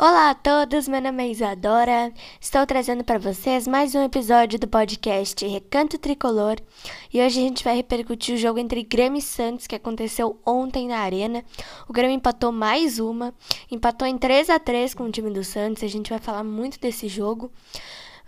Olá a todos, meu nome é Isadora. Estou trazendo para vocês mais um episódio do podcast Recanto Tricolor. E hoje a gente vai repercutir o jogo entre Grêmio e Santos que aconteceu ontem na Arena. O Grêmio empatou mais uma, empatou em 3 a 3 com o time do Santos. A gente vai falar muito desse jogo.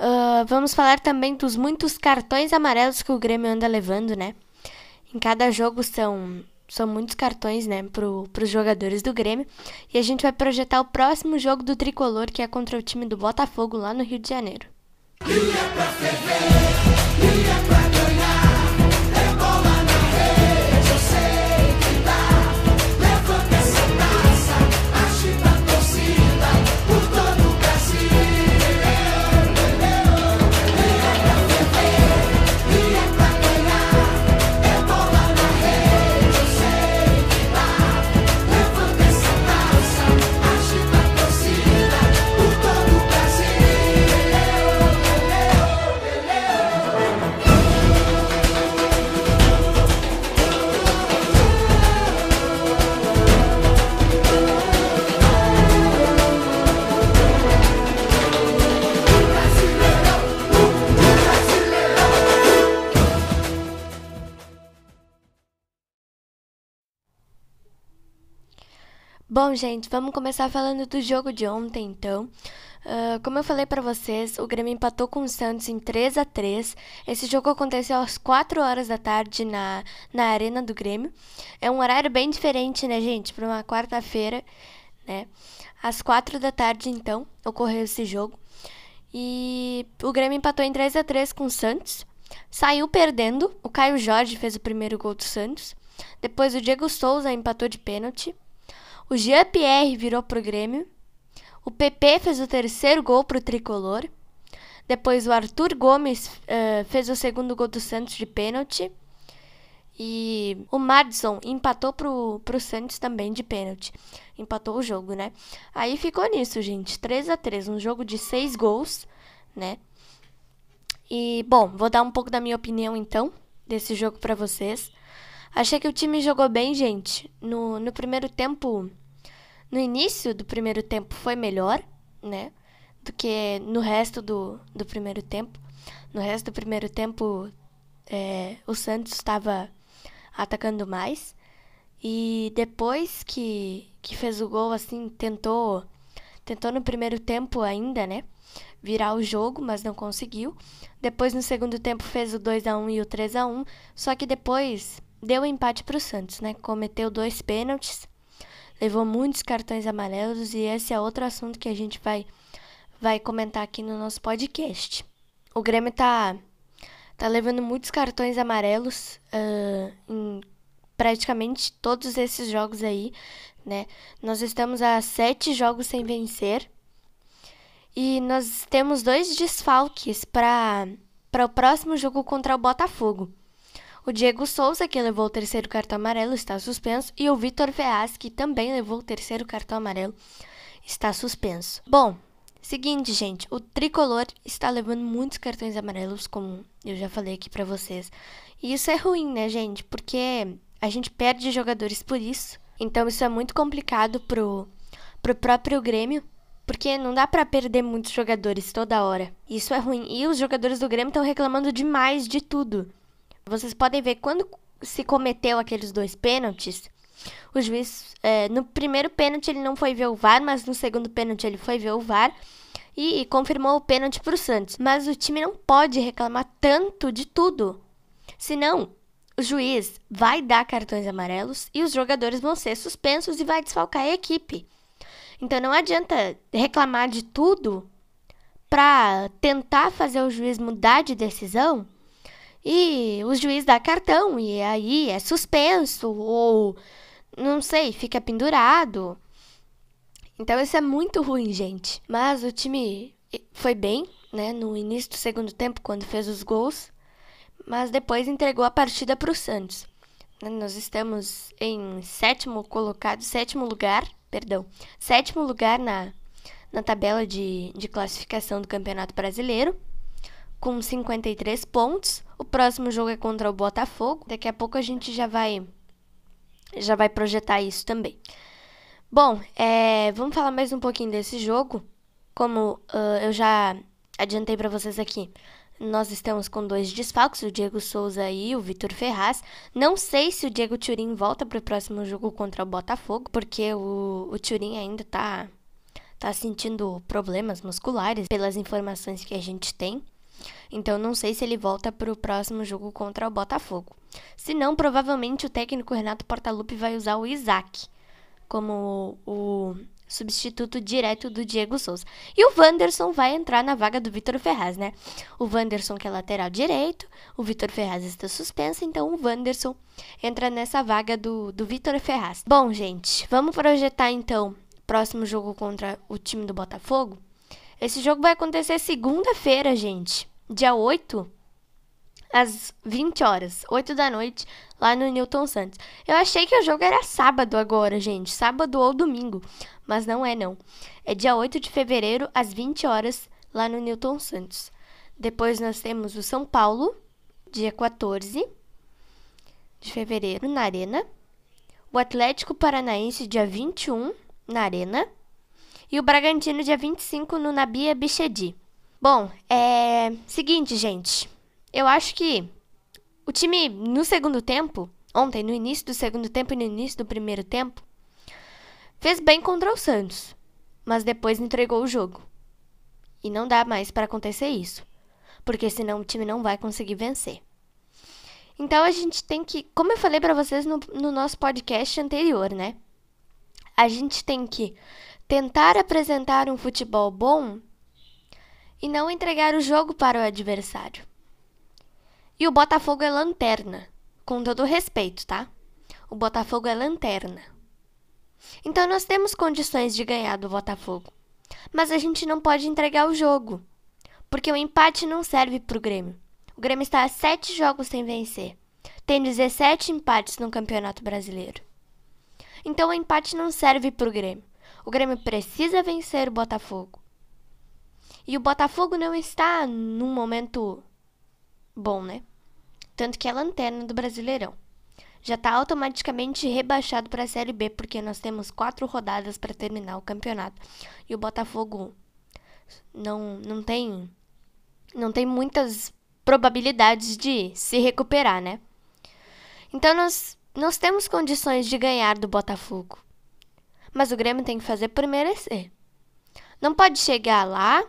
Uh, vamos falar também dos muitos cartões amarelos que o Grêmio anda levando, né? Em cada jogo são são muitos cartões, né, para os jogadores do Grêmio. E a gente vai projetar o próximo jogo do Tricolor, que é contra o time do Botafogo, lá no Rio de Janeiro. Bom, gente, vamos começar falando do jogo de ontem, então. Uh, como eu falei para vocês, o Grêmio empatou com o Santos em 3 a 3 Esse jogo aconteceu às 4 horas da tarde na, na Arena do Grêmio. É um horário bem diferente, né, gente, para uma quarta-feira, né? Às 4 da tarde, então, ocorreu esse jogo. E o Grêmio empatou em 3 a 3 com o Santos. Saiu perdendo. O Caio Jorge fez o primeiro gol do Santos. Depois o Diego Souza empatou de pênalti. O Jean-Pierre virou pro Grêmio. O PP fez o terceiro gol pro Tricolor. Depois o Arthur Gomes uh, fez o segundo gol do Santos de pênalti. E o Madison empatou pro, pro Santos também de pênalti. Empatou o jogo, né? Aí ficou nisso, gente. 3 a 3 Um jogo de seis gols, né? E, bom, vou dar um pouco da minha opinião então desse jogo para vocês. Achei que o time jogou bem, gente. No, no primeiro tempo, no início do primeiro tempo foi melhor, né? Do que no resto do, do primeiro tempo. No resto do primeiro tempo, é, o Santos estava atacando mais. E depois que, que fez o gol, assim, tentou, tentou no primeiro tempo ainda, né? Virar o jogo, mas não conseguiu. Depois, no segundo tempo, fez o 2 a 1 e o 3 a 1 Só que depois deu empate para o Santos, né? Cometeu dois pênaltis, levou muitos cartões amarelos e esse é outro assunto que a gente vai vai comentar aqui no nosso podcast. O Grêmio tá tá levando muitos cartões amarelos uh, em praticamente todos esses jogos aí, né? Nós estamos a sete jogos sem vencer e nós temos dois desfalques para para o próximo jogo contra o Botafogo. O Diego Souza, que levou o terceiro cartão amarelo, está suspenso. E o Vitor Veaz, que também levou o terceiro cartão amarelo, está suspenso. Bom, seguinte, gente. O tricolor está levando muitos cartões amarelos, como eu já falei aqui para vocês. E isso é ruim, né, gente? Porque a gente perde jogadores por isso. Então isso é muito complicado pro, pro próprio Grêmio. Porque não dá para perder muitos jogadores toda hora. Isso é ruim. E os jogadores do Grêmio estão reclamando demais de tudo. Vocês podem ver quando se cometeu aqueles dois pênaltis, o juiz, é, no primeiro pênalti ele não foi ver o VAR, mas no segundo pênalti ele foi ver o VAR e, e confirmou o pênalti para o Santos. Mas o time não pode reclamar tanto de tudo. Senão, o juiz vai dar cartões amarelos e os jogadores vão ser suspensos e vai desfalcar a equipe. Então não adianta reclamar de tudo para tentar fazer o juiz mudar de decisão e o juiz dá cartão e aí é suspenso ou não sei, fica pendurado. Então isso é muito ruim, gente. Mas o time foi bem, né, no início do segundo tempo quando fez os gols, mas depois entregou a partida para o Santos. Nós estamos em sétimo colocado, sétimo lugar, perdão, sétimo lugar na, na tabela de, de classificação do Campeonato Brasileiro com 53 pontos. O próximo jogo é contra o Botafogo. Daqui a pouco a gente já vai já vai projetar isso também. Bom, é, vamos falar mais um pouquinho desse jogo. Como uh, eu já adiantei para vocês aqui, nós estamos com dois desfalques, o Diego Souza e o Vitor Ferraz. Não sei se o Diego Turin volta para o próximo jogo contra o Botafogo, porque o, o ainda tá, tá sentindo problemas musculares, pelas informações que a gente tem. Então, não sei se ele volta para o próximo jogo contra o Botafogo. Se não, provavelmente o técnico Renato Portaluppi vai usar o Isaac como o substituto direto do Diego Souza. E o Wanderson vai entrar na vaga do Vitor Ferraz, né? O Wanderson que é lateral direito, o Vitor Ferraz está suspenso, então o Wanderson entra nessa vaga do, do Vitor Ferraz. Bom, gente, vamos projetar então próximo jogo contra o time do Botafogo. Esse jogo vai acontecer segunda-feira, gente, dia 8 às 20 horas, 8 da noite, lá no Newton Santos. Eu achei que o jogo era sábado agora, gente, sábado ou domingo, mas não é não. É dia 8 de fevereiro, às 20 horas, lá no Newton Santos. Depois nós temos o São Paulo, dia 14 de fevereiro, na Arena. O Atlético Paranaense, dia 21, na Arena. E o Bragantino, dia 25, no Nabia Bichedi. Bom, é. Seguinte, gente. Eu acho que o time no segundo tempo, ontem, no início do segundo tempo e no início do primeiro tempo, fez bem contra o Santos, mas depois entregou o jogo. E não dá mais para acontecer isso, porque senão o time não vai conseguir vencer. Então a gente tem que, como eu falei para vocês no, no nosso podcast anterior, né? A gente tem que tentar apresentar um futebol bom e não entregar o jogo para o adversário. E o Botafogo é lanterna. Com todo respeito, tá? O Botafogo é lanterna. Então nós temos condições de ganhar do Botafogo. Mas a gente não pode entregar o jogo. Porque o empate não serve para o Grêmio. O Grêmio está a sete jogos sem vencer. Tem 17 empates no Campeonato Brasileiro. Então o empate não serve para o Grêmio. O Grêmio precisa vencer o Botafogo. E o Botafogo não está num momento bom, né? Tanto que é lanterna do Brasileirão. Já está automaticamente rebaixado para a Série B, porque nós temos quatro rodadas para terminar o campeonato. E o Botafogo não, não tem não tem muitas probabilidades de se recuperar, né? Então nós, nós temos condições de ganhar do Botafogo. Mas o Grêmio tem que fazer por merecer. Não pode chegar lá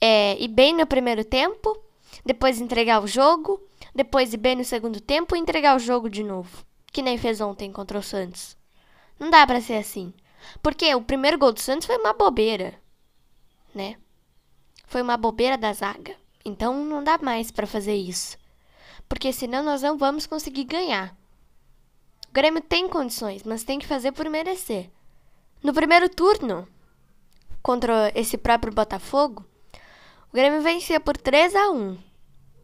é, e bem no primeiro tempo depois entregar o jogo, depois ir bem no segundo tempo e entregar o jogo de novo, que nem fez ontem contra o Santos. Não dá para ser assim, porque o primeiro gol do Santos foi uma bobeira, né? Foi uma bobeira da zaga. Então não dá mais para fazer isso, porque senão nós não vamos conseguir ganhar. O Grêmio tem condições, mas tem que fazer por merecer. No primeiro turno, contra esse próprio Botafogo, o Grêmio vencia por 3 a 1.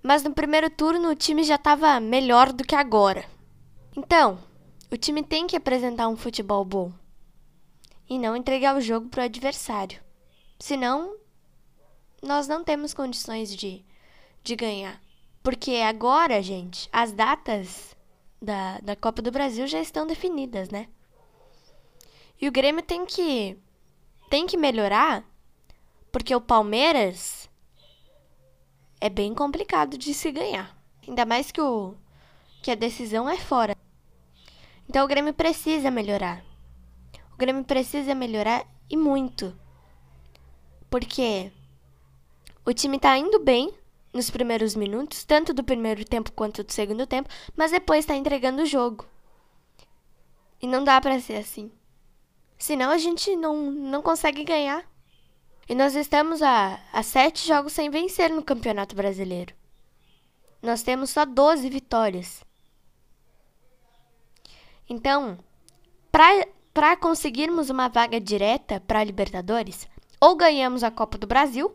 Mas no primeiro turno o time já estava melhor do que agora. Então, o time tem que apresentar um futebol bom e não entregar o jogo para o adversário. Senão, nós não temos condições de, de ganhar. Porque agora, gente, as datas da, da Copa do Brasil já estão definidas, né? E o Grêmio tem que tem que melhorar, porque o Palmeiras é bem complicado de se ganhar. Ainda mais que, o, que a decisão é fora. Então o Grêmio precisa melhorar. O Grêmio precisa melhorar e muito. Porque o time tá indo bem nos primeiros minutos, tanto do primeiro tempo quanto do segundo tempo, mas depois está entregando o jogo. E não dá para ser assim. Senão a gente não, não consegue ganhar. E nós estamos a, a sete jogos sem vencer no Campeonato Brasileiro. Nós temos só 12 vitórias. Então, para conseguirmos uma vaga direta para a Libertadores, ou ganhamos a Copa do Brasil,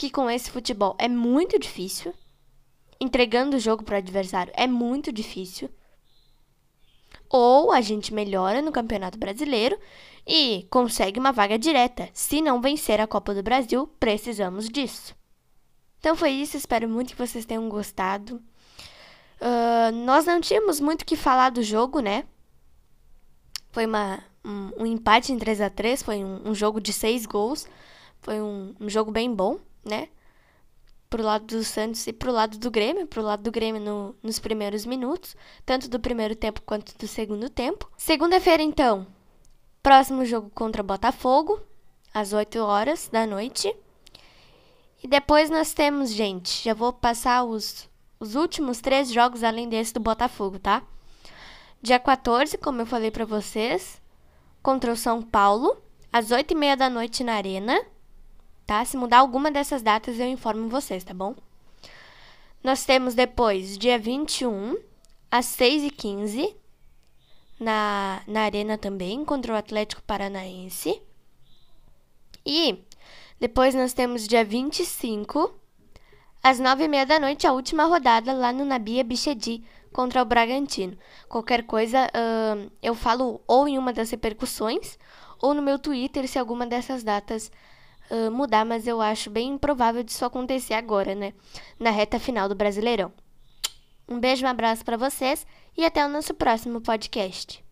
que com esse futebol é muito difícil, entregando o jogo para o adversário é muito difícil, ou a gente melhora no Campeonato Brasileiro e consegue uma vaga direta. Se não vencer a Copa do Brasil, precisamos disso. Então foi isso, espero muito que vocês tenham gostado. Uh, nós não tínhamos muito que falar do jogo, né? Foi uma, um, um empate em 3 a 3 foi um, um jogo de seis gols. Foi um, um jogo bem bom, né? Pro lado do Santos e pro lado do Grêmio. Pro lado do Grêmio no, nos primeiros minutos, tanto do primeiro tempo quanto do segundo tempo. Segunda-feira, então, próximo jogo contra Botafogo, às 8 horas da noite. E depois nós temos, gente, já vou passar os, os últimos três jogos além desse do Botafogo, tá? Dia 14, como eu falei para vocês, contra o São Paulo, às 8 e meia da noite na Arena, tá? Se mudar alguma dessas datas, eu informo vocês, tá bom? Nós temos depois, dia 21, às 6 e 15 na, na Arena também, contra o Atlético Paranaense. E depois nós temos dia 25, às 9 e meia da noite, a última rodada lá no Nabia Bichedi contra o Bragantino. Qualquer coisa, uh, eu falo ou em uma das repercussões ou no meu Twitter se alguma dessas datas ah, mudar, mas eu acho bem improvável disso acontecer agora, né? Na reta final do Brasileirão. Um beijo, um abraço para vocês e até o nosso próximo podcast.